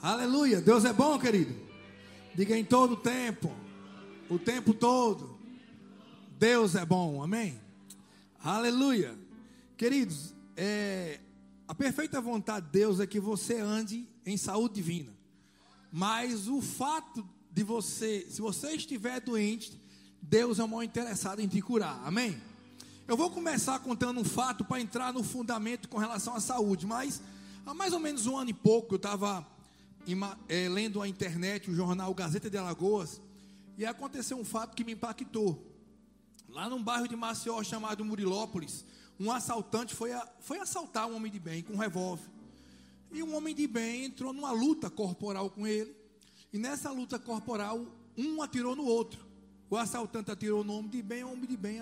Aleluia. Deus é bom, querido. Diga em todo tempo. O tempo todo. Deus é bom. Amém. Aleluia. Queridos, é, a perfeita vontade de Deus é que você ande em saúde divina. Mas o fato de você, se você estiver doente, Deus é o maior interessado em te curar. Amém? Eu vou começar contando um fato para entrar no fundamento com relação à saúde. Mas há mais ou menos um ano e pouco eu estava é, lendo a internet, o jornal Gazeta de Alagoas, e aconteceu um fato que me impactou. Lá num bairro de Maceió chamado Murilópolis, um assaltante foi, a, foi assaltar um homem de bem com um revólver. E um homem de bem entrou numa luta corporal com ele. E nessa luta corporal, um atirou no outro. O assaltante atirou no homem de bem, o homem de bem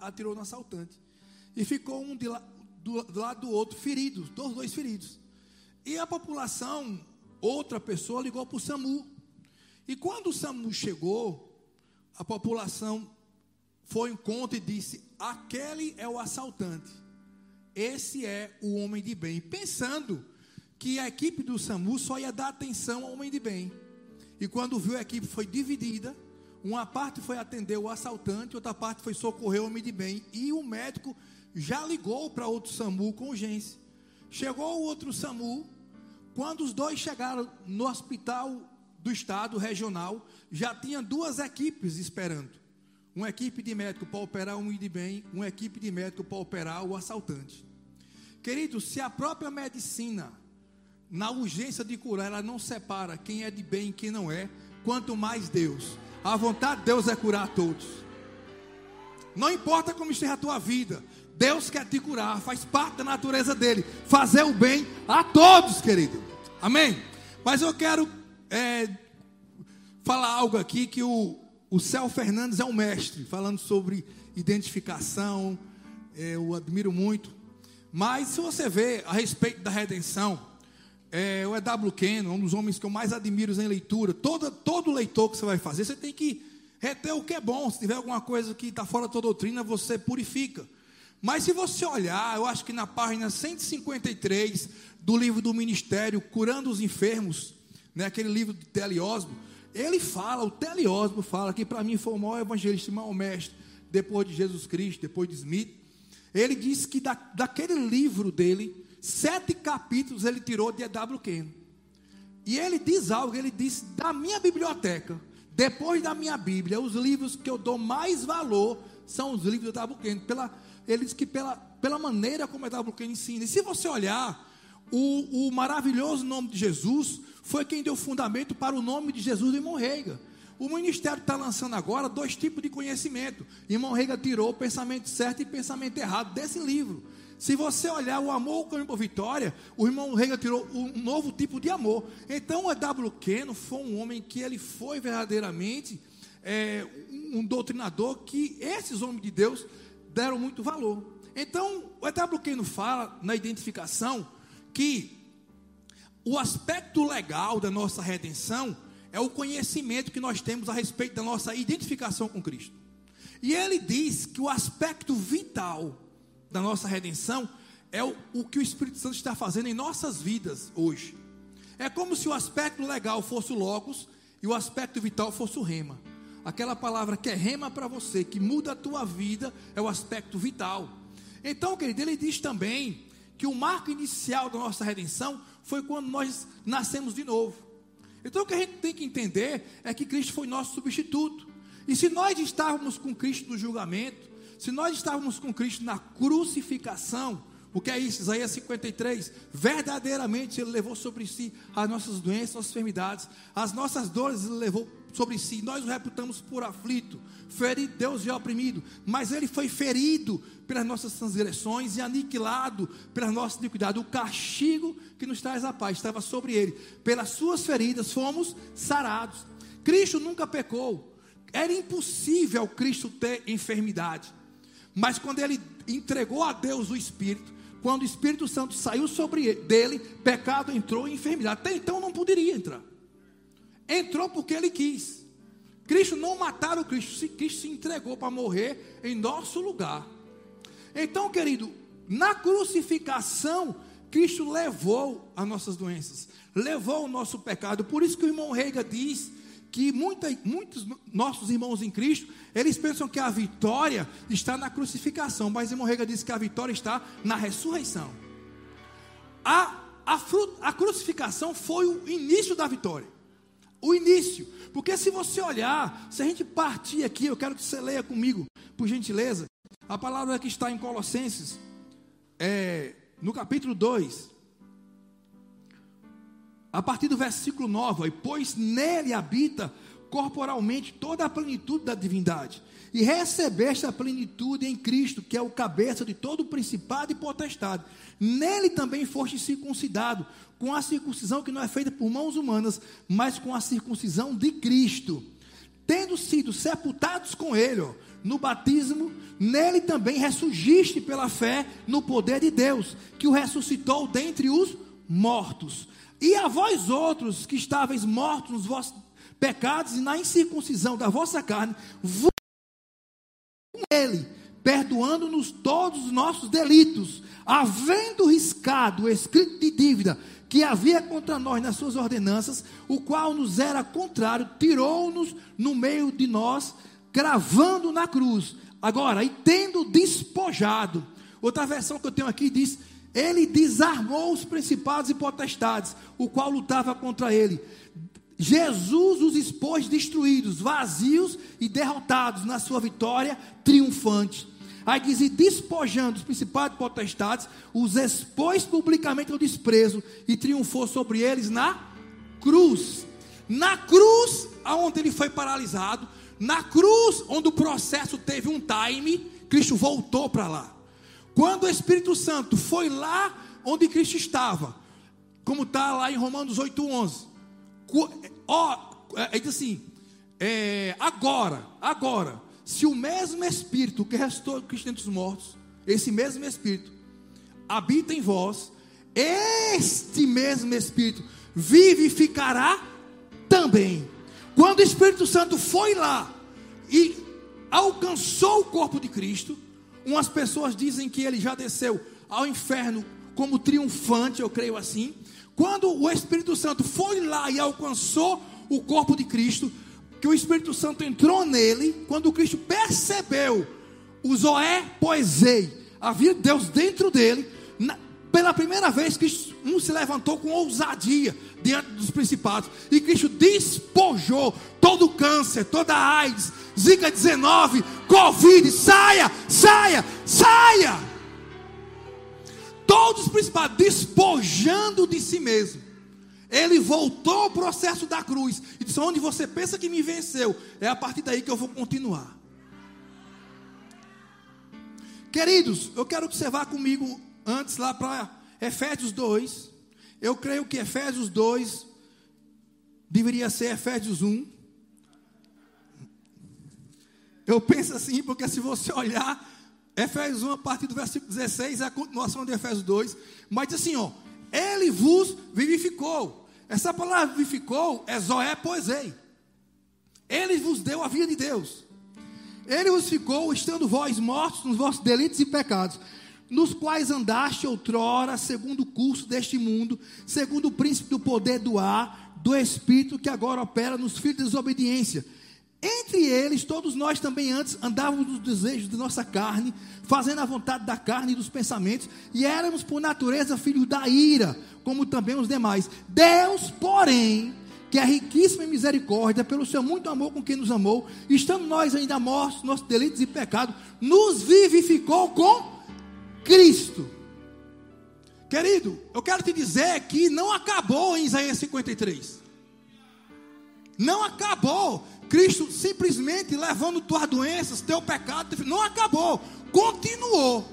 atirou no assaltante. E ficou um la, do, do lado do outro feridos, todos dois feridos. E a população outra pessoa ligou para o SAMU. E quando o SAMU chegou, a população foi em conta e disse: aquele é o assaltante, esse é o homem de bem. Pensando que a equipe do SAMU só ia dar atenção ao homem de bem. E quando viu a equipe foi dividida, uma parte foi atender o assaltante, outra parte foi socorrer o homem de bem. E o médico já ligou para outro SAMU com urgência. Chegou o outro SAMU, quando os dois chegaram no hospital do estado regional, já tinha duas equipes esperando. Uma equipe de médico para operar um de bem, uma equipe de médico para operar o assaltante. Querido, se a própria medicina, na urgência de curar, ela não separa quem é de bem e quem não é, quanto mais Deus. A vontade de Deus é curar a todos. Não importa como esteja a tua vida, Deus quer te curar, faz parte da natureza dele, fazer o bem a todos, querido. Amém? Mas eu quero é, falar algo aqui que o, o Céu Fernandes é um mestre, falando sobre identificação, é, eu admiro muito. Mas se você vê a respeito da redenção, é, o E.W. Kenyon, um dos homens que eu mais admiro em leitura, todo, todo leitor que você vai fazer, você tem que reter o que é bom. Se tiver alguma coisa que está fora da tua doutrina, você purifica. Mas se você olhar, eu acho que na página 153 do livro do ministério, Curando os Enfermos, né, aquele livro de Teliosmo, ele fala, o Teliosmo fala que para mim foi o maior evangelista, o maior mestre, depois de Jesus Cristo, depois de Smith. Ele disse que da, daquele livro dele, sete capítulos ele tirou de E.W. Ken. E ele diz algo, ele disse, da minha biblioteca, depois da minha Bíblia, os livros que eu dou mais valor são os livros de E.W. Ken, pela ele diz que pela, pela maneira como Edward ensina. E se você olhar, o, o, maravilhoso nome de Jesus foi quem deu fundamento para o nome de Jesus em Monreiga. O ministério está lançando agora dois tipos de conhecimento. E Monreiga tirou o pensamento certo e pensamento errado desse livro. Se você olhar o amor como por vitória, o irmão Rega tirou um novo tipo de amor. Então, o W. Keno foi um homem que ele foi verdadeiramente é, um doutrinador que esses homens de Deus deram muito valor. Então, o E.W. Keno fala na identificação que o aspecto legal da nossa redenção é o conhecimento que nós temos a respeito da nossa identificação com Cristo. E ele diz que o aspecto vital da nossa redenção é o, o que o Espírito Santo está fazendo em nossas vidas hoje. É como se o aspecto legal fosse o logos e o aspecto vital fosse o rema aquela palavra que é rema para você, que muda a tua vida, é o aspecto vital. Então, querido, ele diz também que o marco inicial da nossa redenção foi quando nós nascemos de novo. Então, o que a gente tem que entender é que Cristo foi nosso substituto. E se nós estávamos com Cristo no julgamento, se nós estávamos com Cristo na crucificação, o que é isso? Isaías 53. Verdadeiramente Ele levou sobre si as nossas doenças, nossas enfermidades, as nossas dores Ele levou sobre si. Nós o reputamos por aflito, ferido, Deus e oprimido. Mas Ele foi ferido pelas nossas transgressões e aniquilado pelas nossas iniquidades. O castigo que nos traz a paz estava sobre Ele. Pelas suas feridas fomos sarados. Cristo nunca pecou. Era impossível Cristo ter enfermidade. Mas quando Ele entregou a Deus o Espírito, quando o Espírito Santo saiu sobre ele, dele, pecado entrou em enfermidade. Até então não poderia entrar. Entrou porque ele quis. Cristo não mataram Cristo, Cristo se entregou para morrer em nosso lugar. Então, querido, na crucificação, Cristo levou as nossas doenças, levou o nosso pecado. Por isso que o irmão Reiga diz que muita, muitos nossos irmãos em Cristo, eles pensam que a vitória está na crucificação, mas o irmão Reiga diz que a vitória está na ressurreição. A, a, a crucificação foi o início da vitória. O início. Porque se você olhar, se a gente partir aqui, eu quero que você leia comigo, por gentileza, a palavra que está em Colossenses, é, no capítulo 2, a partir do versículo 9, pois nele habita corporalmente toda a plenitude da divindade, e recebeste a plenitude em Cristo, que é o cabeça de todo o principado e potestade. Nele também foste circuncidado, com a circuncisão que não é feita por mãos humanas, mas com a circuncisão de Cristo, tendo sido sepultados com ele, ó, no batismo, nele também ressurgiste pela fé no poder de Deus, que o ressuscitou dentre os mortos. E a vós outros que estáveis mortos nos vossos pecados e na incircuncisão da vossa carne, com ele, perdoando-nos todos os nossos delitos, havendo riscado o escrito de dívida que havia contra nós nas suas ordenanças, o qual nos era contrário, tirou-nos no meio de nós, cravando na cruz. Agora, e tendo despojado, outra versão que eu tenho aqui diz: ele desarmou os principados e potestades, o qual lutava contra ele. Jesus os expôs destruídos, vazios e derrotados na sua vitória triunfante. Aí diz: e despojando os principados potestades, os expôs publicamente ao desprezo e triunfou sobre eles na cruz. Na cruz, aonde ele foi paralisado, na cruz, onde o processo teve um time, Cristo voltou para lá. Quando o Espírito Santo foi lá onde Cristo estava, como está lá em Romanos 8,11, ó, é, ele diz assim: é, agora, agora, se o mesmo Espírito que restou Cristo entre os mortos, esse mesmo Espírito, habita em vós, este mesmo Espírito vivificará também. Quando o Espírito Santo foi lá e alcançou o corpo de Cristo, Umas pessoas dizem que ele já desceu ao inferno como triunfante, eu creio assim. Quando o Espírito Santo foi lá e alcançou o corpo de Cristo, que o Espírito Santo entrou nele, quando Cristo percebeu o Zoé Poesei, havia Deus dentro dele, na, pela primeira vez Cristo um se levantou com ousadia diante dos principados, e Cristo despojou todo o câncer, toda a AIDS, Zika 19, Covid, saia, saia, saia. Todos os principados despojando de si mesmo. Ele voltou ao processo da cruz e disse: Onde você pensa que me venceu, é a partir daí que eu vou continuar. Queridos, eu quero vá comigo antes lá para Efésios 2. Eu creio que Efésios 2 deveria ser Efésios 1. Eu penso assim, porque se você olhar, Efésios 1, a partir do versículo 16, é a continuação de Efésios 2, mas diz assim, ó, ele vos vivificou. Essa palavra vivificou é Zoé Poesei. Ele vos deu a vida de Deus. Ele vos ficou, estando vós mortos nos vossos delitos e pecados, nos quais andaste outrora, segundo o curso deste mundo, segundo o príncipe do poder do ar, do espírito que agora opera nos filhos de desobediência entre eles, todos nós também antes andávamos nos desejos de nossa carne, fazendo a vontade da carne e dos pensamentos, e éramos por natureza filhos da ira, como também os demais. Deus, porém, que é riquíssima em misericórdia, pelo seu muito amor com quem nos amou, estando nós ainda mortos, nossos delitos e pecados, nos vivificou com Cristo. Querido, eu quero te dizer que não acabou em Isaías 53. Não acabou. Cristo simplesmente levando tuas doenças, teu pecado, não acabou, continuou.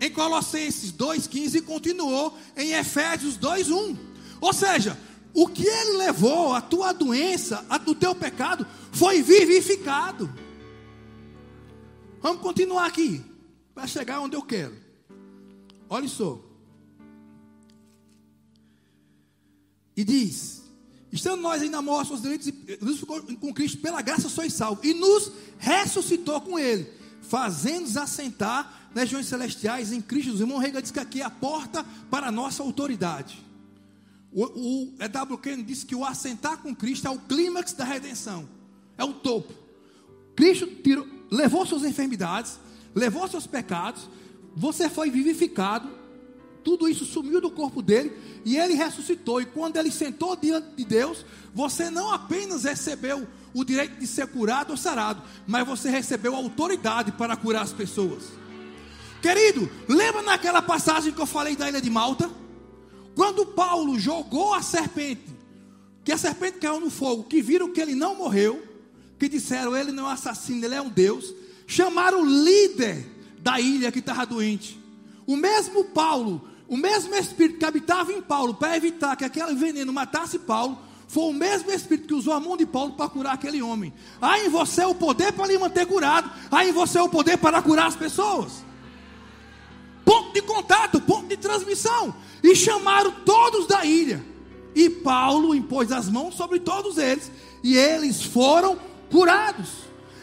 Em Colossenses 2,15 continuou em Efésios 2,1. Ou seja, o que ele levou, a tua doença, a, o teu pecado, foi vivificado. Vamos continuar aqui, para chegar onde eu quero. Olha só. E diz: Estando nós ainda mortos aos delitos, nos ficou com Cristo, pela graça sois salvos. E nos ressuscitou com Ele, fazendo-nos assentar legiões celestiais em Cristo. O irmão Rega diz que aqui é a porta para a nossa autoridade. O, o E.W. Kennedy disse que o assentar com Cristo é o clímax da redenção, é o topo. Cristo tirou, levou suas enfermidades, levou seus pecados, você foi vivificado, tudo isso sumiu do corpo dele e ele ressuscitou. E quando ele sentou diante de Deus, você não apenas recebeu o direito de ser curado ou sarado, mas você recebeu autoridade para curar as pessoas. Querido, lembra naquela passagem que eu falei da ilha de Malta? Quando Paulo jogou a serpente, que a serpente caiu no fogo, que viram que ele não morreu, que disseram ele não é um assassino, ele é um Deus, chamaram o líder da ilha que estava doente. O mesmo Paulo, o mesmo espírito que habitava em Paulo para evitar que aquele veneno matasse Paulo, foi o mesmo Espírito que usou a mão de Paulo para curar aquele homem. Há em você o poder para lhe manter curado. Há em você o poder para curar as pessoas. Ponto de contato, ponto de transmissão. E chamaram todos da ilha. E Paulo impôs as mãos sobre todos eles. E eles foram curados.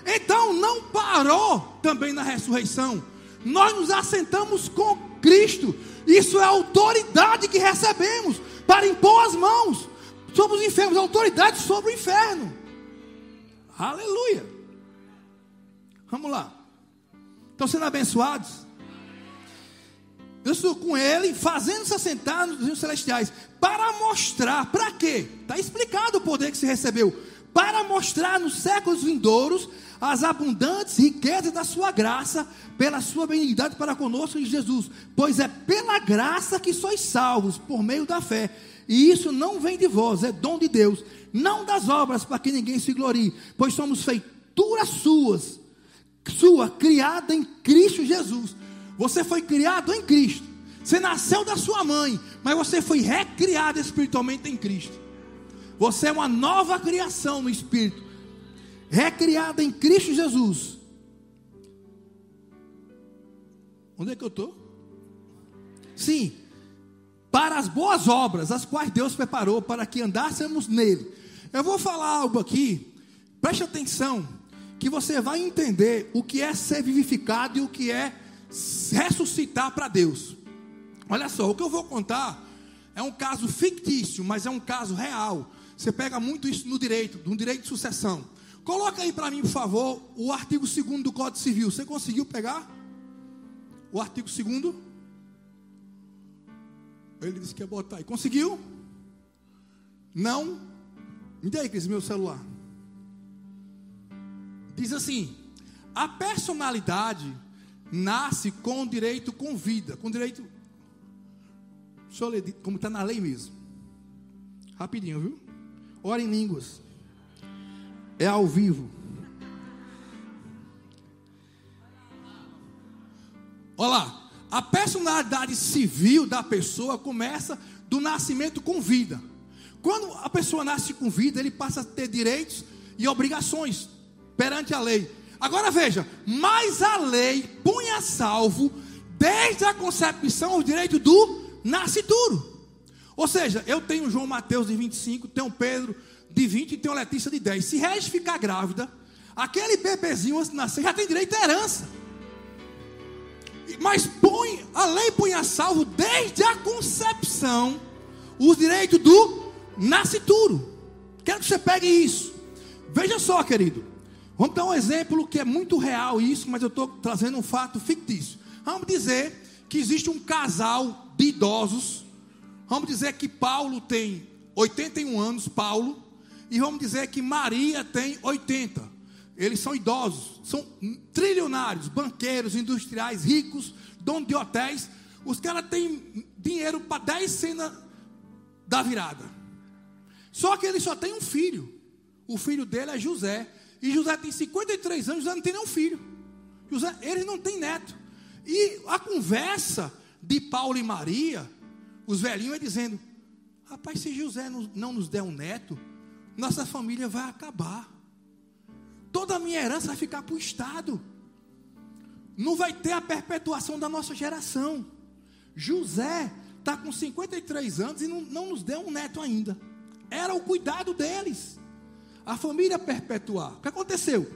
Então não parou também na ressurreição. Nós nos assentamos com Cristo. Isso é a autoridade que recebemos para impor as mãos sobre os enfermos, autoridade sobre o inferno. Aleluia. Vamos lá. Estão sendo abençoados? Eu estou com ele, fazendo-se assentar nos rios celestiais, para mostrar, para quê? Está explicado o poder que se recebeu. Para mostrar nos séculos vindouros as abundantes riquezas da sua graça, pela sua benignidade para conosco em Jesus. Pois é pela graça que sois salvos, por meio da fé. E isso não vem de vós, é dom de Deus, não das obras para que ninguém se glorie, pois somos feituras suas, sua criada em Cristo Jesus. Você foi criado em Cristo. Você nasceu da sua mãe, mas você foi recriado espiritualmente em Cristo. Você é uma nova criação no espírito, recriada em Cristo Jesus. Onde é que eu estou? Sim, para as boas obras, as quais Deus preparou para que andássemos nele. Eu vou falar algo aqui, preste atenção, que você vai entender o que é ser vivificado e o que é ressuscitar para Deus. Olha só, o que eu vou contar é um caso fictício, mas é um caso real. Você pega muito isso no direito, no direito de sucessão. Coloca aí para mim, por favor, o artigo 2 do Código Civil. Você conseguiu pegar? O artigo 2 ele disse que ia botar aí. Conseguiu? Não? Me dê aí, Cris, meu celular. Diz assim: a personalidade nasce com direito com vida, com direito. Deixa eu ler como está na lei mesmo. Rapidinho, viu? Ora em línguas. É ao vivo. Olha lá. A personalidade civil da pessoa começa do nascimento com vida. Quando a pessoa nasce com vida, ele passa a ter direitos e obrigações perante a lei. Agora veja, mas a lei punha salvo desde a concepção o direito do nascituro. Ou seja, eu tenho João Mateus de 25, tenho Pedro de 20 e tenho Letícia de 10. Se Regis ficar grávida, aquele bebezinho antes de nascer já tem direito à herança. Mas põe, a lei põe a salvo desde a concepção os direitos do nascituro. Quero que você pegue isso. Veja só, querido. Vamos dar um exemplo que é muito real isso, mas eu estou trazendo um fato fictício. Vamos dizer que existe um casal de idosos. Vamos dizer que Paulo tem 81 anos, Paulo, e vamos dizer que Maria tem 80. Eles são idosos, são trilionários, banqueiros, industriais, ricos, donos de hotéis. Os caras têm dinheiro para 10 cenas da virada. Só que ele só tem um filho. O filho dele é José. E José tem 53 anos, José não tem nenhum filho. José, ele não tem neto. E a conversa de Paulo e Maria, os velhinhos é dizendo: Rapaz, se José não nos der um neto, nossa família vai acabar toda a minha herança vai ficar para o Estado. Não vai ter a perpetuação da nossa geração. José está com 53 anos e não, não nos deu um neto ainda. Era o cuidado deles. A família perpetuar. O que aconteceu?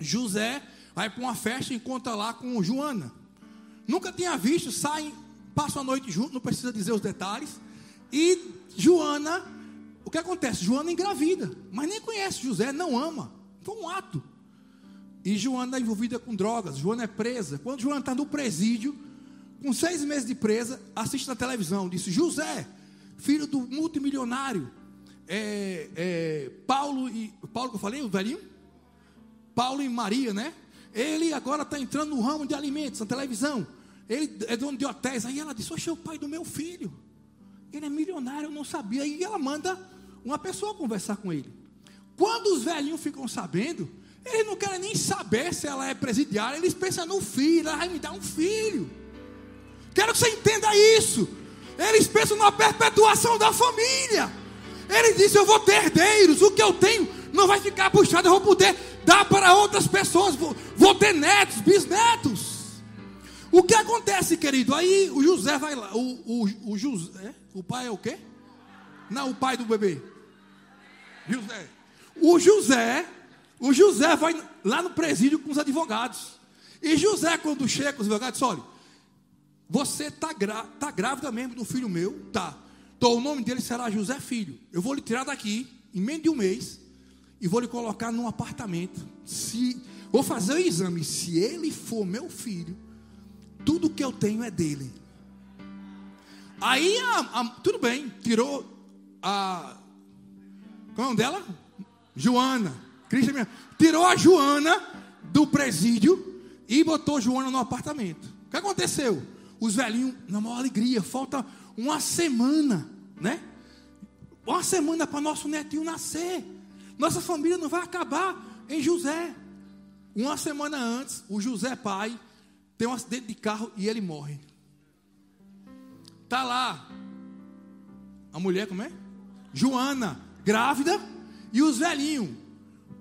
José vai para uma festa e encontra lá com Joana. nunca tinha visto, saem, passam a noite junto, não precisa dizer os detalhes. E Joana, o que acontece? Joana engravida, mas nem conhece José, não ama. Foi um ato. E Joana é envolvida com drogas, Joana é presa. Quando Joana está no presídio, com seis meses de presa, assiste na televisão, disse: José, filho do multimilionário, é, é, Paulo e. Paulo que eu falei, o velhinho? Paulo e Maria, né? Ele agora está entrando no ramo de alimentos, na televisão. Ele é dono de hotéis. Aí ela disse: Oxe, é o pai do meu filho. Ele é milionário, eu não sabia. Aí ela manda uma pessoa conversar com ele. Quando os velhinhos ficam sabendo, eles não querem nem saber se ela é presidiária, eles pensam no filho, ela vai me dar um filho. Quero que você entenda isso. Eles pensam na perpetuação da família. Ele disse: Eu vou ter herdeiros, o que eu tenho não vai ficar puxado, eu vou poder dar para outras pessoas, vou, vou ter netos, bisnetos. O que acontece, querido? Aí o José vai lá, o, o, o José, o pai é o quê? Não, o pai do bebê. José. O José, o José vai lá no presídio com os advogados. E José, quando chega com os advogados, olha, você está tá grávida mesmo do filho meu? Tá. Então o nome dele será José Filho. Eu vou lhe tirar daqui, em menos de um mês, e vou lhe colocar num apartamento. Se vou fazer o exame, se ele for meu filho, tudo que eu tenho é dele. Aí, a, a, tudo bem, tirou a. Qual é o nome dela? Joana. Cristian, tirou a Joana do presídio e botou Joana no apartamento. O que aconteceu? Os velhinhos, na maior alegria, falta uma semana, né? Uma semana para nosso netinho nascer. Nossa família não vai acabar em José. Uma semana antes, o José pai tem um acidente de carro e ele morre. Tá lá a mulher, como é? Joana, grávida, e os velhinhos.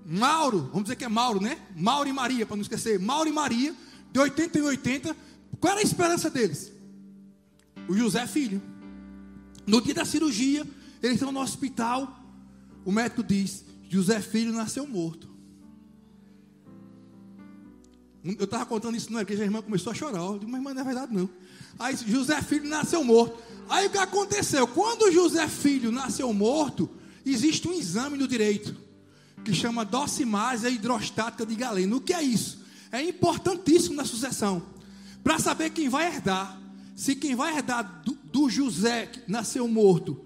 Mauro, vamos dizer que é Mauro, né? Mauro e Maria, para não esquecer. Mauro e Maria, de 80 em 80. Qual era a esperança deles? O José filho. No dia da cirurgia, eles estão no hospital. O médico diz: José Filho nasceu morto. Eu estava contando isso na igreja, a irmã começou a chorar. Eu digo, mas irmã, não é verdade não. Aí José Filho nasceu morto. Aí o que aconteceu? Quando José Filho nasceu morto, existe um exame no direito que chama docimase hidrostática de galeno. O que é isso? É importantíssimo na sucessão para saber quem vai herdar. Se quem vai herdar do, do José que nasceu morto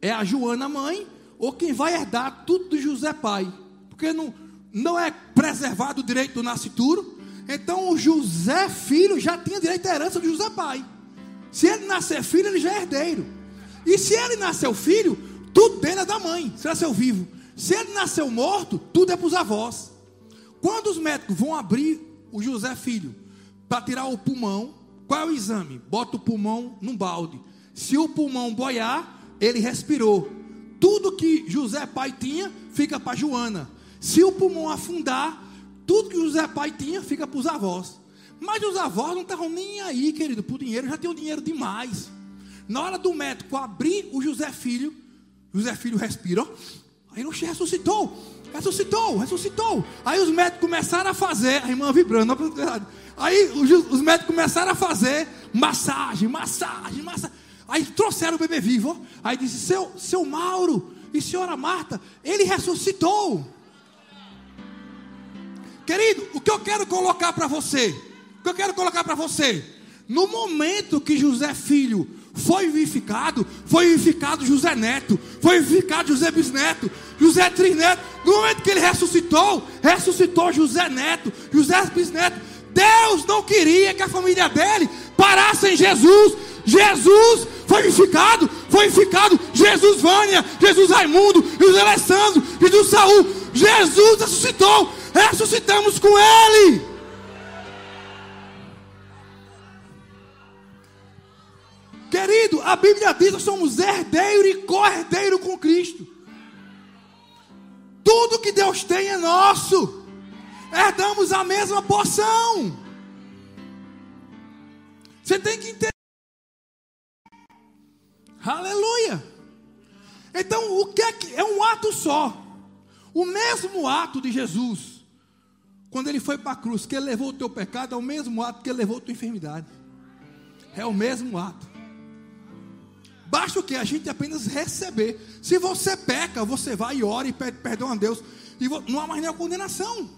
é a Joana mãe ou quem vai herdar tudo do José pai, porque não, não é preservado o direito do nascituro, então o José filho já tinha direito à herança do José pai. Se ele nascer filho, ele já é herdeiro. E se ele nasceu filho, tudo dele é da mãe, se nasceu vivo. Se ele nasceu morto, tudo é para os avós. Quando os médicos vão abrir o José filho para tirar o pulmão, qual é o exame? Bota o pulmão num balde. Se o pulmão boiar, ele respirou tudo que José pai tinha fica para Joana. Se o pulmão afundar, tudo que José pai tinha fica para os avós. Mas os avós não estavam nem aí, querido, por dinheiro, já tinham dinheiro demais. Na hora do médico abrir o José Filho, José Filho respirou, aí o ressuscitou, ressuscitou, ressuscitou. Aí os médicos começaram a fazer, a irmã vibrando, aí os, os médicos começaram a fazer massagem, massagem, massagem. Aí trouxeram o bebê vivo. Aí disse: seu, seu Mauro e senhora Marta, ele ressuscitou. Querido, o que eu quero colocar para você, que eu quero colocar para você, no momento que José Filho foi vivificado, foi vivificado José Neto, foi vivificado José Bisneto, José Trineto. No momento que ele ressuscitou, ressuscitou José Neto, José Bisneto. Deus não queria que a família dele parasse em Jesus. Jesus foi vivificado, foi vivificado. Jesus Vânia, Jesus Raimundo, Jesus Alessandro, Jesus Saul. Jesus ressuscitou, ressuscitamos com Ele. Querido, a Bíblia diz que somos herdeiro e co-herdeiro com Cristo. Tudo que Deus tem é nosso. Herdamos a mesma porção. Você tem que entender. Aleluia. Então, o que é que é um ato só? O mesmo ato de Jesus, quando ele foi para a cruz, que ele levou o teu pecado, é o mesmo ato que ele levou a tua enfermidade. É o mesmo ato. Basta o que? A gente apenas receber. Se você peca, você vai e ora e pede perdão a Deus. E não há mais nenhuma condenação.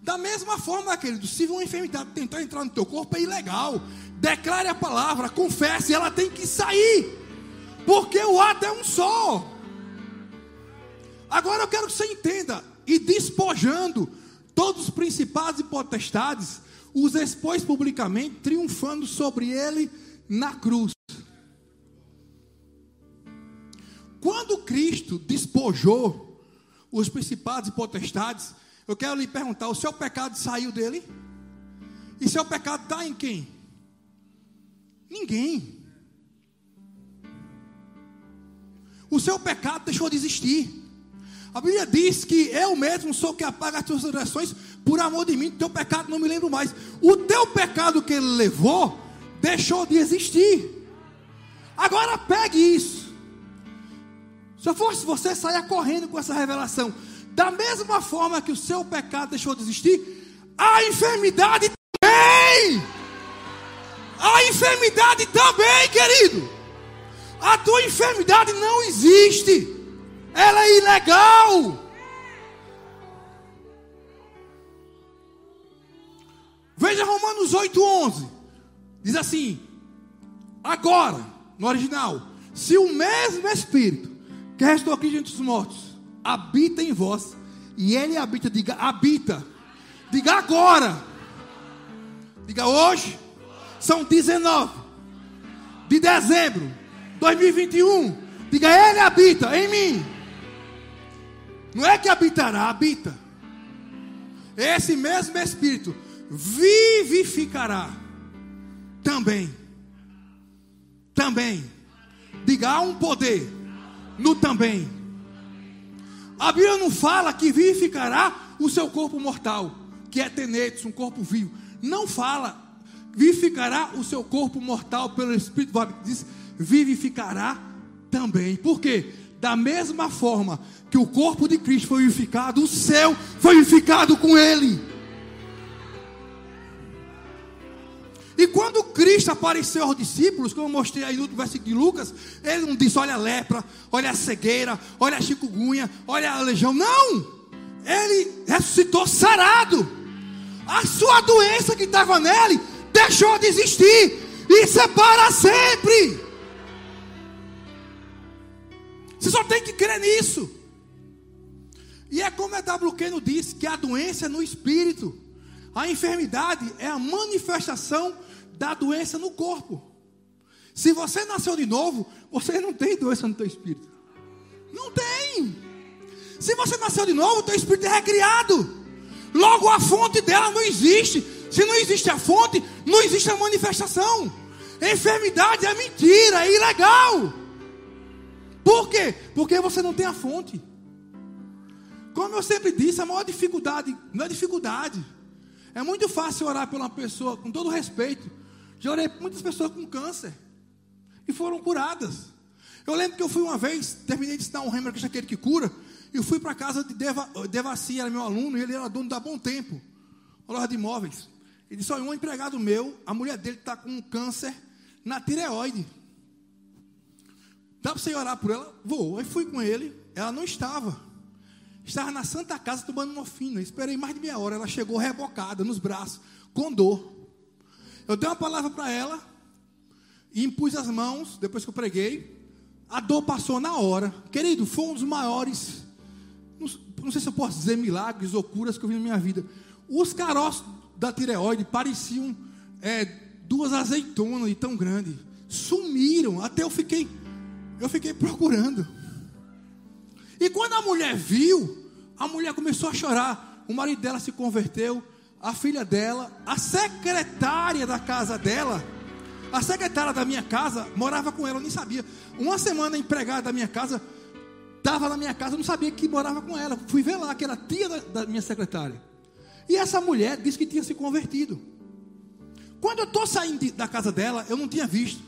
Da mesma forma, querido, se uma enfermidade tentar entrar no teu corpo, é ilegal. Declare a palavra, confesse, ela tem que sair. Porque o ato é um só. Agora eu quero que você entenda. E despojando todos os principados e potestades, os expôs publicamente, triunfando sobre ele na cruz. Quando Cristo despojou os principados e potestades, eu quero lhe perguntar: o seu pecado saiu dele? E seu pecado está em quem? Ninguém. O seu pecado deixou de existir. A Bíblia diz que eu mesmo sou que apaga as tuas orações por amor de mim, teu pecado não me lembro mais. O teu pecado que ele levou deixou de existir. Agora pegue isso. Se eu fosse você, saia correndo com essa revelação. Da mesma forma que o seu pecado deixou de existir, a enfermidade também. A enfermidade também, querido. A tua enfermidade não existe. Ela é ilegal. Veja Romanos 8:11. Diz assim: Agora, no original, se o mesmo Espírito que restou aqui diante dos mortos habita em vós, e ele habita, diga habita. Diga agora. Diga hoje. São 19 de dezembro de 2021. Diga ele habita em mim. Não é que habitará, habita. Esse mesmo Espírito vivificará também. Também. Diga, há um poder no também. A Bíblia não fala que vivificará o seu corpo mortal, que é tenetes, um corpo vivo. Não fala, vivificará o seu corpo mortal pelo Espírito, diz, vivificará também. Por quê? Da mesma forma que o corpo de Cristo foi vivificado, o céu foi vivificado com ele. E quando Cristo apareceu aos discípulos, como eu mostrei aí no versículo de Lucas, ele não disse: olha a lepra, olha a cegueira, olha a chikungunya, olha a legião. Não! Ele ressuscitou sarado. A sua doença que estava nele deixou de existir. Isso é para sempre. Você só tem que crer nisso. E é como a W. Keno disse: que a doença é no espírito, a enfermidade é a manifestação da doença no corpo. Se você nasceu de novo, você não tem doença no teu espírito. Não tem. Se você nasceu de novo, teu espírito é recriado. Logo a fonte dela não existe. Se não existe a fonte, não existe a manifestação. Enfermidade é mentira, é ilegal. Por quê? Porque você não tem a fonte. Como eu sempre disse, a maior dificuldade não é dificuldade. É muito fácil orar por uma pessoa, com todo respeito. Já orei por muitas pessoas com câncer e foram curadas. Eu lembro que eu fui uma vez, terminei de ensinar um Hammer, que é aquele que cura, e fui para casa de Deva, Devaci, era meu aluno, e ele era dono da Bom Tempo, uma loja de imóveis. Ele disse: Olha, um empregado meu, a mulher dele está com um câncer na tireoide. Dá para você orar por ela? Vou. Aí fui com ele, ela não estava. Estava na Santa Casa tomando morfina. Esperei mais de meia hora. Ela chegou rebocada nos braços, com dor. Eu dei uma palavra para ela e impus as mãos, depois que eu preguei. A dor passou na hora. Querido, foi um dos maiores, não, não sei se eu posso dizer milagres ou curas que eu vi na minha vida. Os caroços da tireoide pareciam é, duas azeitonas e tão grande. Sumiram. Até eu fiquei, eu fiquei procurando. E quando a mulher viu, a mulher começou a chorar. O marido dela se converteu, a filha dela, a secretária da casa dela, a secretária da minha casa morava com ela, eu nem sabia. Uma semana empregada da minha casa estava na minha casa, eu não sabia que morava com ela. Fui ver lá que era tia da, da minha secretária. E essa mulher disse que tinha se convertido. Quando eu estou saindo de, da casa dela, eu não tinha visto.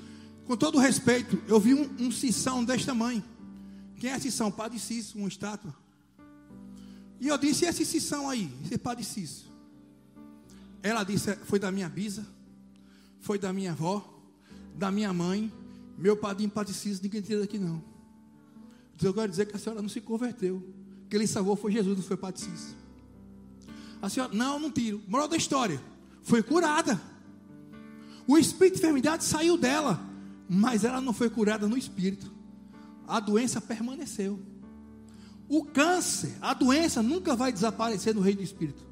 Com todo respeito, eu vi um, um deste tamanho. Quem é esse São? Padre Cício, uma estátua. E eu disse: e esse Cissão aí? Esse Padre Cício. Ela disse: foi da minha bisa, foi da minha avó, da minha mãe, meu padrinho paticista, ninguém tira daqui não. Eu quero dizer que a senhora não se converteu. Quem lhe salvou foi Jesus, não foi paticista. A senhora, não, não tiro. Moral da história, foi curada. O espírito de enfermidade saiu dela, mas ela não foi curada no espírito. A doença permaneceu. O câncer, a doença nunca vai desaparecer no reino do espírito.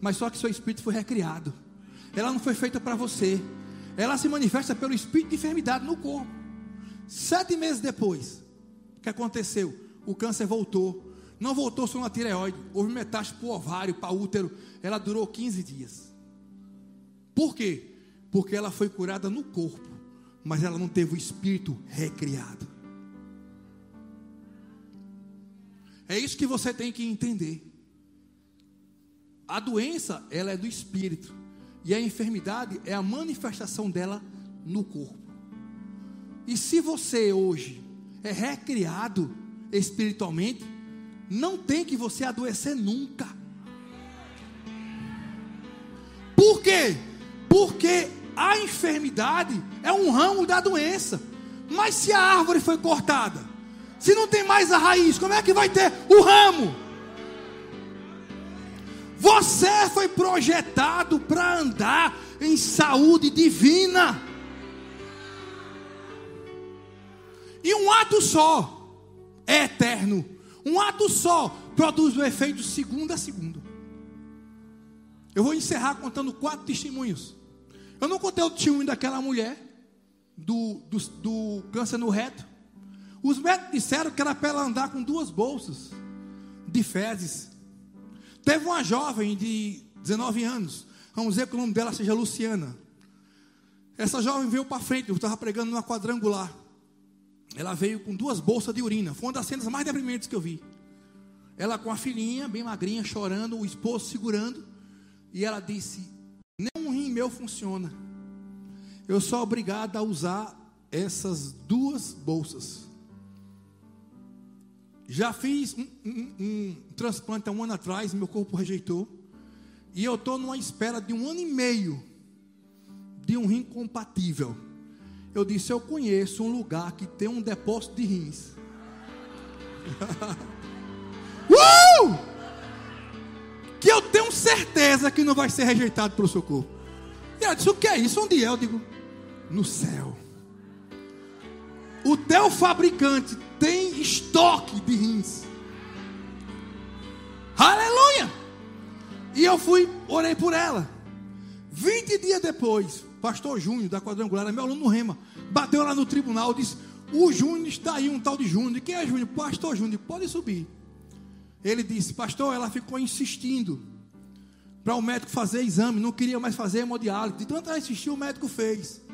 Mas só que seu espírito foi recriado. Ela não foi feita para você. Ela se manifesta pelo espírito de enfermidade no corpo. Sete meses depois, o que aconteceu? O câncer voltou. Não voltou só na tireoide. Houve metástase para o ovário, para o útero. Ela durou 15 dias. Por quê? Porque ela foi curada no corpo. Mas ela não teve o espírito recriado. É isso que você tem que entender. A doença, ela é do espírito. E a enfermidade é a manifestação dela no corpo. E se você hoje é recriado espiritualmente, não tem que você adoecer nunca. Por quê? Porque a enfermidade é um ramo da doença. Mas se a árvore foi cortada, se não tem mais a raiz, como é que vai ter o ramo? Você foi projetado para andar em saúde divina. E um ato só é eterno. Um ato só produz o efeito segundo a segundo. Eu vou encerrar contando quatro testemunhos. Eu não contei o testemunho daquela mulher do, do, do câncer no reto. Os médicos disseram que era para ela andar com duas bolsas de fezes. Teve uma jovem de 19 anos, vamos dizer que o nome dela seja Luciana. Essa jovem veio para frente, eu estava pregando numa quadrangular. Ela veio com duas bolsas de urina. Foi uma das cenas mais deprimentes que eu vi. Ela com a filhinha, bem magrinha, chorando, o esposo segurando. E ela disse: Nenhum rim meu funciona. Eu sou obrigada a usar essas duas bolsas. Já fiz um, um, um, transplante há um ano atrás, meu corpo rejeitou. E eu estou numa espera de um ano e meio de um rim compatível. Eu disse: Eu conheço um lugar que tem um depósito de rins. uh! Que eu tenho certeza que não vai ser rejeitado pelo seu corpo. E ela disse: O que é isso? Onde é? Eu digo: No céu. O teu fabricante tem estoque de rins. Aleluia! E eu fui, orei por ela. 20 dias depois, pastor Júnior da quadrangular, meu aluno no Rema, bateu lá no tribunal, disse: O Júnior está aí, um tal de Júnior. Quem é Júnior? Pastor Júnior, pode subir. Ele disse: Pastor, ela ficou insistindo para o médico fazer exame, não queria mais fazer hemodiálise. De tanto ela insistiu, o médico fez.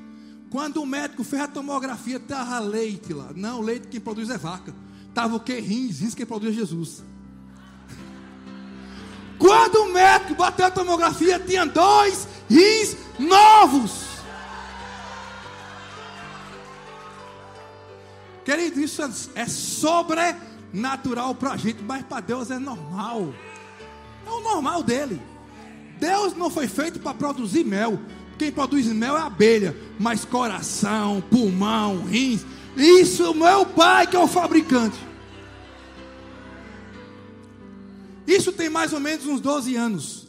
Quando o médico fez a tomografia, estava leite lá. Não, leite quem produz é vaca. Estava o que? Rins, rins quem produz é Jesus. Quando o médico bateu a tomografia, tinha dois rins novos. Querido, isso é, é sobrenatural para a gente, mas para Deus é normal. É o normal dele. Deus não foi feito para produzir mel. Quem produz mel é a abelha, mas coração, pulmão, rins, isso é meu pai que é o fabricante. Isso tem mais ou menos uns 12 anos.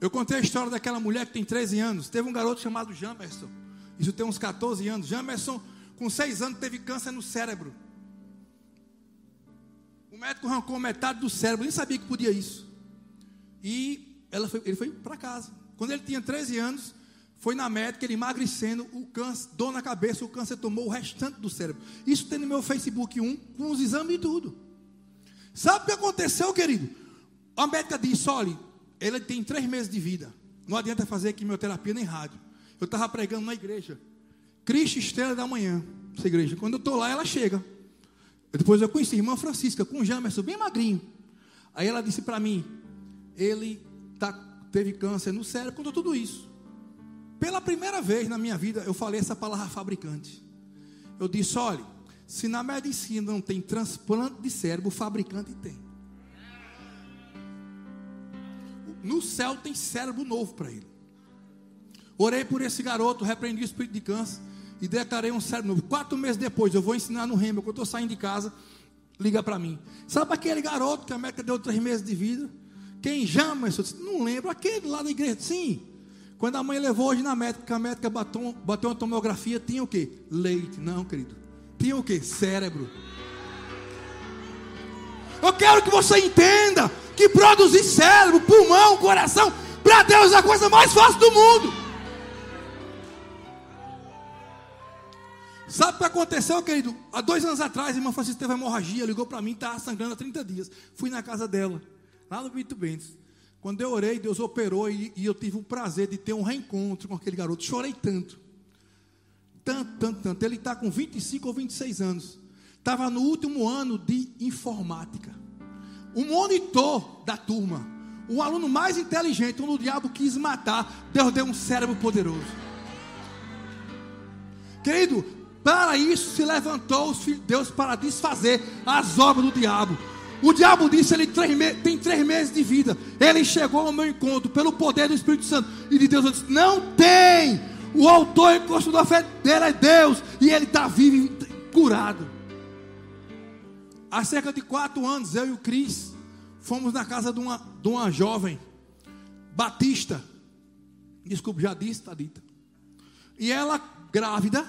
Eu contei a história daquela mulher que tem 13 anos. Teve um garoto chamado Jamerson. Isso tem uns 14 anos. Jamerson, com 6 anos, teve câncer no cérebro. O médico arrancou metade do cérebro, nem sabia que podia isso. E ela foi, ele foi para casa. Quando ele tinha 13 anos, foi na médica, ele emagrecendo, o câncer, dor na cabeça, o câncer tomou o restante do cérebro. Isso tem no meu Facebook 1, com os exames e tudo. Sabe o que aconteceu, querido? A médica disse: olha, ele tem três meses de vida. Não adianta fazer quimioterapia nem rádio. Eu estava pregando na igreja. Cristo Estrela da Manhã, essa igreja. Quando eu estou lá, ela chega. Depois eu conheci a irmã Francisca, com o Jamerson, bem magrinho. Aí ela disse para mim: ele está teve câncer no cérebro, contou tudo isso. Pela primeira vez na minha vida, eu falei essa palavra fabricante. Eu disse: olha, se na medicina não tem transplante de cérebro, o fabricante tem. No céu tem cérebro novo para ele. Orei por esse garoto, repreendi o espírito de câncer e declarei um cérebro novo. Quatro meses depois, eu vou ensinar no Remo, quando eu estou saindo de casa, liga para mim. Sabe aquele garoto que a América deu três meses de vida? Quem chama? Eu disse, não lembro, aquele lá da igreja. Sim. Quando a mãe levou hoje na médica, a médica bateu, bateu uma tomografia, tinha o quê? Leite. Não, querido. Tinha o quê? Cérebro. Eu quero que você entenda que produzir cérebro, pulmão, coração, para Deus é a coisa mais fácil do mundo. Sabe o que aconteceu, querido? Há dois anos atrás, a irmã Francisca teve hemorragia, ligou para mim, estava sangrando há 30 dias. Fui na casa dela, lá no Vito Bentes. Quando eu orei, Deus operou e, e, eu tive o prazer de ter um reencontro com aquele garoto. Chorei tanto. Tanto, tanto, tanto. Ele está com 25 ou 26 anos. Estava no último ano de informática. O monitor da turma, o aluno mais inteligente, onde o diabo quis matar, Deus deu um cérebro poderoso. Querido, para isso se levantou os filhos de Deus para desfazer as obras do diabo. O diabo disse: ele tem três meses de vida. Ele chegou ao meu encontro pelo poder do Espírito Santo. E de Deus eu disse: Não tem. O autor e construtor da fé dele é Deus. E ele está vivo e curado. Há cerca de quatro anos, eu e o Cris fomos na casa de uma, de uma jovem batista. Desculpe, já disse, está dita. E ela grávida,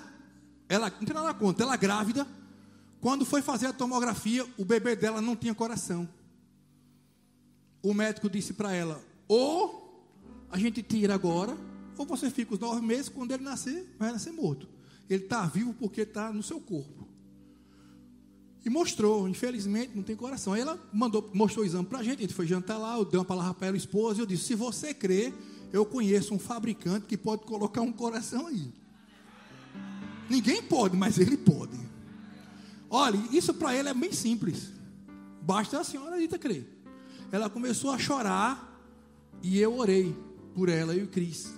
ela não tem nada contra, ela grávida quando foi fazer a tomografia, o bebê dela não tinha coração. O médico disse para ela: ou a gente tira agora, ou você fica os nove meses, quando ele nascer, vai nascer morto. Ele está vivo porque está no seu corpo. E mostrou, infelizmente, não tem coração. Aí ela mandou, mostrou o exame para a gente, a gente foi jantar lá, eu dei uma palavra para ela, esposa, e eu disse: se você crê, eu conheço um fabricante que pode colocar um coração aí. Ninguém pode, mas ele pode. Olha, isso para ele é bem simples. Basta a senhora Rita crer. Ela começou a chorar e eu orei por ela e o Cris.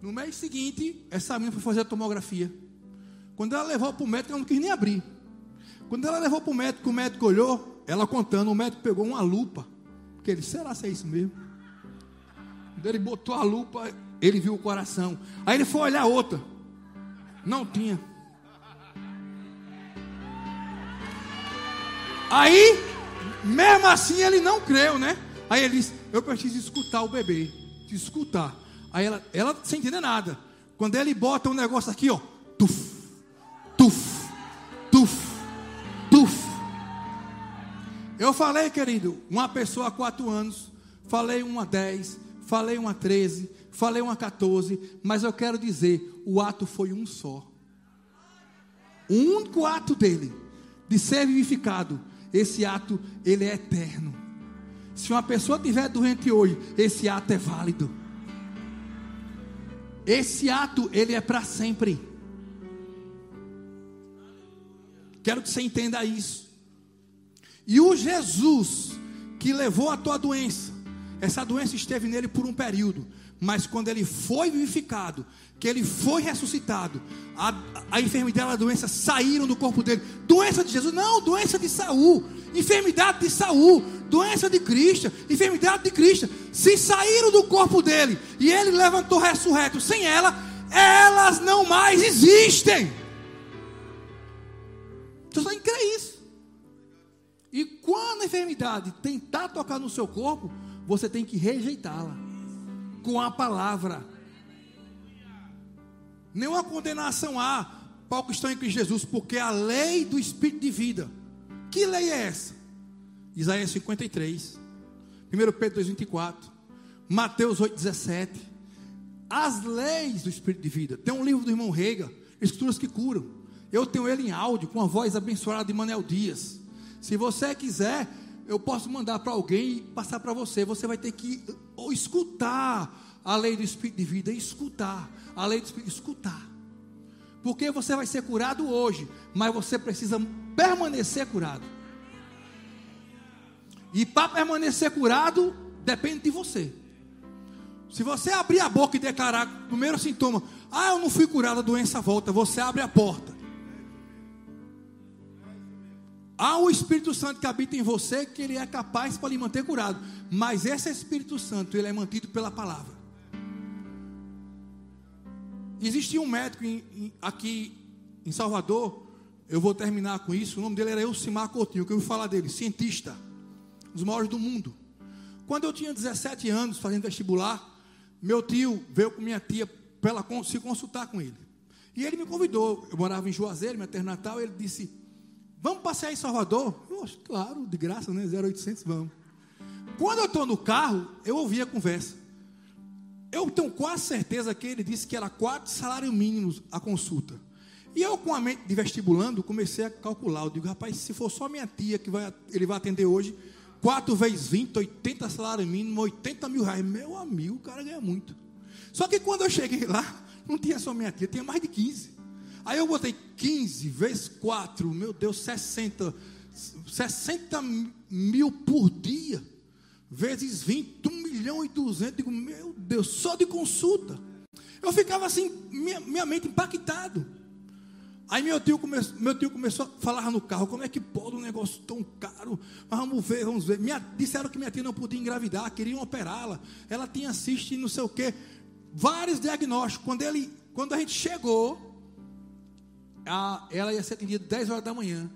No mês seguinte, essa menina foi fazer a tomografia. Quando ela levou para o médico, ela não quis nem abrir. Quando ela levou para o médico, o médico olhou, ela contando, o médico pegou uma lupa. Porque ele, será que é isso mesmo? Quando ele botou a lupa, ele viu o coração. Aí ele foi olhar outra. Não tinha. Aí, mesmo assim, ele não creu, né? Aí ele disse: Eu preciso escutar o bebê. Escutar. Aí ela, ela sem entender nada. Quando ele bota um negócio aqui, ó. Tuf, tuf, tuf, tuf. Eu falei, querido, uma pessoa há quatro anos. Falei uma dez. Falei uma treze. Falei uma 14. Mas eu quero dizer: o ato foi um só. O único ato dele de ser vivificado esse ato ele é eterno. Se uma pessoa estiver doente hoje, esse ato é válido. Esse ato ele é para sempre. Quero que você entenda isso. E o Jesus que levou a tua doença, essa doença esteve nele por um período, mas quando ele foi vivificado, que ele foi ressuscitado, a, a enfermidade e a doença saíram do corpo dele. Doença de Jesus, não, doença de Saul, enfermidade de Saul, doença de Cristo, enfermidade de Cristo, se saíram do corpo dele e ele levantou ressurreto sem ela, elas não mais existem. Você só tem que crer isso. E quando a enfermidade tentar tocar no seu corpo, você tem que rejeitá-la com a palavra. Nenhuma condenação há para o que estão em Cristo Jesus, porque a lei do Espírito de vida. Que lei é essa? Isaías 53, 1 Pedro 2, 24, Mateus 8, 17. As leis do Espírito de vida. Tem um livro do irmão Rega, Escrituras que Curam. Eu tenho ele em áudio, com a voz abençoada de Manel Dias. Se você quiser, eu posso mandar para alguém e passar para você. Você vai ter que ou escutar a lei do Espírito de vida, escutar a lei do Espírito, escutar. Porque você vai ser curado hoje, mas você precisa permanecer curado. E para permanecer curado, depende de você. Se você abrir a boca e declarar, primeiro sintoma, ah, eu não fui curado, a doença volta, você abre a porta. Há o Espírito Santo que habita em você, que ele é capaz para lhe manter curado. Mas esse Espírito Santo, ele é mantido pela palavra. Existia um médico em, em, aqui em Salvador, eu vou terminar com isso. O nome dele era Elcimar Coutinho, que eu ouvi falar dele, cientista, um dos maiores do mundo. Quando eu tinha 17 anos, fazendo vestibular, meu tio veio com minha tia para ela se consultar com ele. E ele me convidou. Eu morava em Juazeiro, minha terra natal. Ele disse: Vamos passear em Salvador? Eu, claro, de graça, né? 0800, vamos. Quando eu estou no carro, eu ouvi a conversa. Eu tenho quase certeza que ele disse que era quatro salários mínimos a consulta. E eu, com a mente de vestibulando, comecei a calcular. Eu digo, rapaz, se for só minha tia que vai, ele vai atender hoje, 4 vezes 20, 80 salário mínimo, 80 mil reais. Meu amigo, o cara ganha muito. Só que quando eu cheguei lá, não tinha só minha tia, tinha mais de 15. Aí eu botei 15 vezes 4, meu Deus, 60. 60 mil por dia, vezes 20, 1 milhão e 200. Digo, meu Deus, só de consulta. Eu ficava assim, minha, minha mente impactado. Aí meu tio, come, meu tio começou a falar no carro, como é que pode um negócio tão caro? Mas vamos ver, vamos ver. Minha, disseram que minha tia não podia engravidar, queriam operá-la. Ela tinha e não sei o quê. Vários diagnósticos. Quando, ele, quando a gente chegou, a, ela ia ser atendida 10 horas da manhã.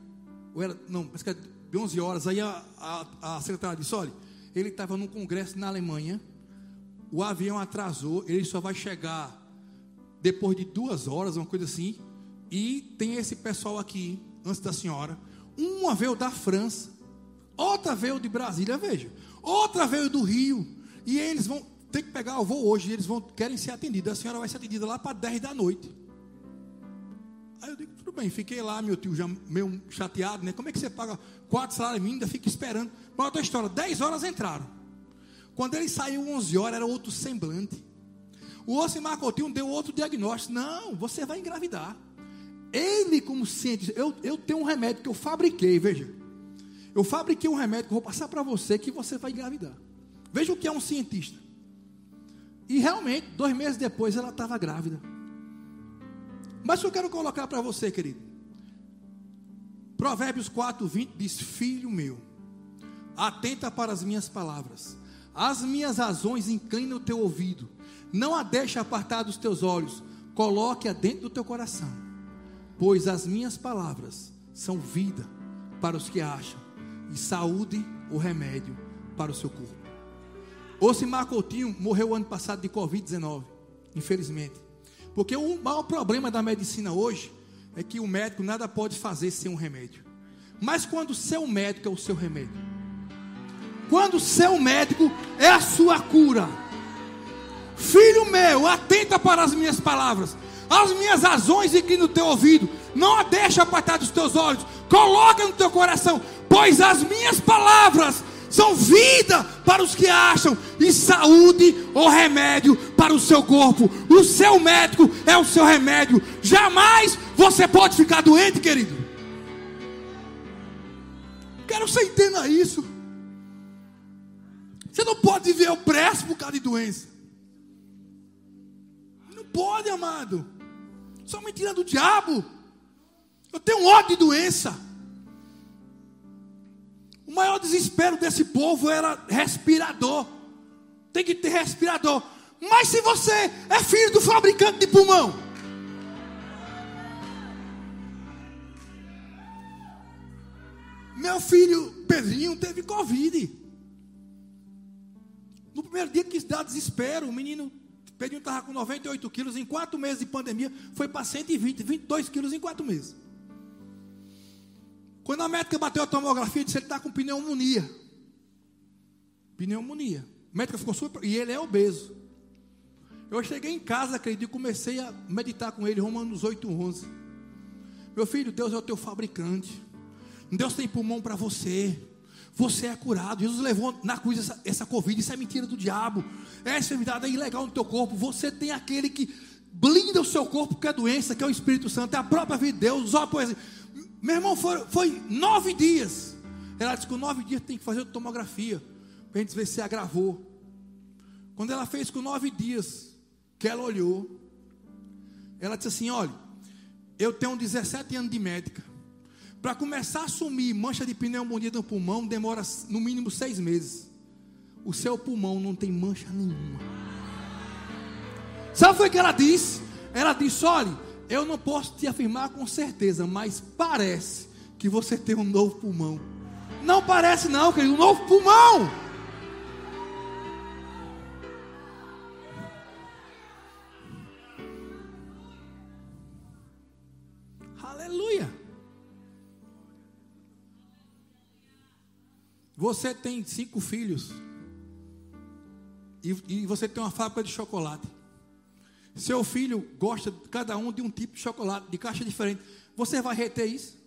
Ou era, não, parece que era de 11 horas. Aí a, a, a secretária disse, olha, ele estava num congresso na Alemanha, o avião atrasou, ele só vai chegar depois de duas horas, uma coisa assim e tem esse pessoal aqui, antes da senhora. Uma veio da França, outra veio de Brasília, veja. Outra veio do Rio. E eles vão ter que pegar o voo hoje. Eles vão, querem ser atendidos. A senhora vai ser atendida lá para 10 da noite. Aí eu digo, tudo bem, fiquei lá, meu tio, já meio chateado, né? Como é que você paga quatro salários mínimos, ainda fica esperando? Mas outra história, 10 horas entraram. Quando ele saiu 11 horas, era outro semblante. O Osimar Coutinho deu outro diagnóstico. Não, você vai engravidar. Ele, como cientista, eu, eu tenho um remédio que eu fabriquei, veja. Eu fabriquei um remédio que eu vou passar para você que você vai engravidar. Veja o que é um cientista. E realmente, dois meses depois, ela estava grávida. Mas eu quero colocar para você, querido. Provérbios 4, 20 diz: Filho meu, atenta para as minhas palavras, as minhas razões inclina o teu ouvido, não a deixe apartar dos teus olhos, coloque-a dentro do teu coração pois as minhas palavras são vida para os que acham, e saúde o remédio para o seu corpo. Osimar Coutinho morreu ano passado de Covid-19, infelizmente. Porque o maior problema da medicina hoje é que o médico nada pode fazer sem um remédio. Mas quando o seu médico é o seu remédio, quando o seu médico é a sua cura, filho meu, atenta para as minhas palavras as minhas razões e que no teu ouvido, não a deixa apartar dos teus olhos, coloca no teu coração, pois as minhas palavras são vida para os que acham, e saúde ou remédio para o seu corpo. O seu médico é o seu remédio. Jamais você pode ficar doente, querido. Quero que você entenda isso. Você não pode viver opresso por causa de doença. Não pode, amado. É mentira do diabo. Eu tenho ódio de doença. O maior desespero desse povo era respirador. Tem que ter respirador. Mas se você é filho do fabricante de pulmão, meu filho Pedrinho teve Covid. No primeiro dia quis dar desespero, o menino Pedrinho estava com 98 quilos, em quatro meses de pandemia, foi para 120, 22 quilos em quatro meses. Quando a médica bateu a tomografia, disse: ele está com pneumonia. Pneumonia. A médica ficou super. E ele é obeso. Eu cheguei em casa, acredito, comecei a meditar com ele, Romanos 8, 11. Meu filho, Deus é o teu fabricante. Deus tem pulmão para você. Você é curado. Jesus levou na cruz essa, essa Covid. Isso é mentira do diabo. Essa enfermidade é ilegal no teu corpo. Você tem aquele que blinda o seu corpo, que é doença, que é o Espírito Santo, é a própria vida de Deus. Só poesia. Meu irmão, foi, foi nove dias. Ela disse que com nove dias tem que fazer tomografia. Para a gente ver se agravou. Quando ela fez com nove dias, que ela olhou, ela disse assim: Olha, eu tenho 17 anos de médica. Para começar a assumir mancha de pneumonia no pulmão, demora no mínimo seis meses. O seu pulmão não tem mancha nenhuma. Sabe o que ela disse? Ela disse: olhe, eu não posso te afirmar com certeza, mas parece que você tem um novo pulmão. Não parece, não, querido, um novo pulmão. Aleluia. Você tem cinco filhos. E, e, você tem uma fábrica de chocolate. Seu filho gosta, cada um, de um tipo de chocolate, de caixa diferente. Você vai reter isso?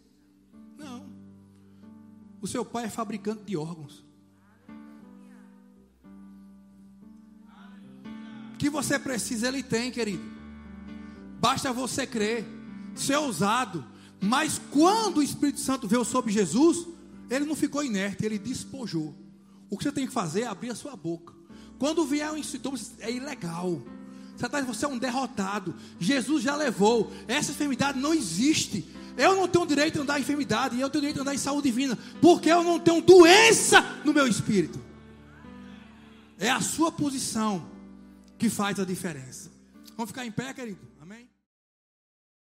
Não. O seu pai é fabricante de órgãos. O que você precisa, ele tem, querido. Basta você crer, ser ousado. Mas quando o Espírito Santo veio sobre Jesus, ele não ficou inerte, ele despojou. O que você tem que fazer é abrir a sua boca. Quando vier um sintoma, é ilegal. Satanás, você é um derrotado. Jesus já levou. Essa enfermidade não existe. Eu não tenho direito de andar em enfermidade. E eu tenho direito de andar em saúde divina. Porque eu não tenho doença no meu espírito. É a sua posição que faz a diferença. Vamos ficar em pé, querido?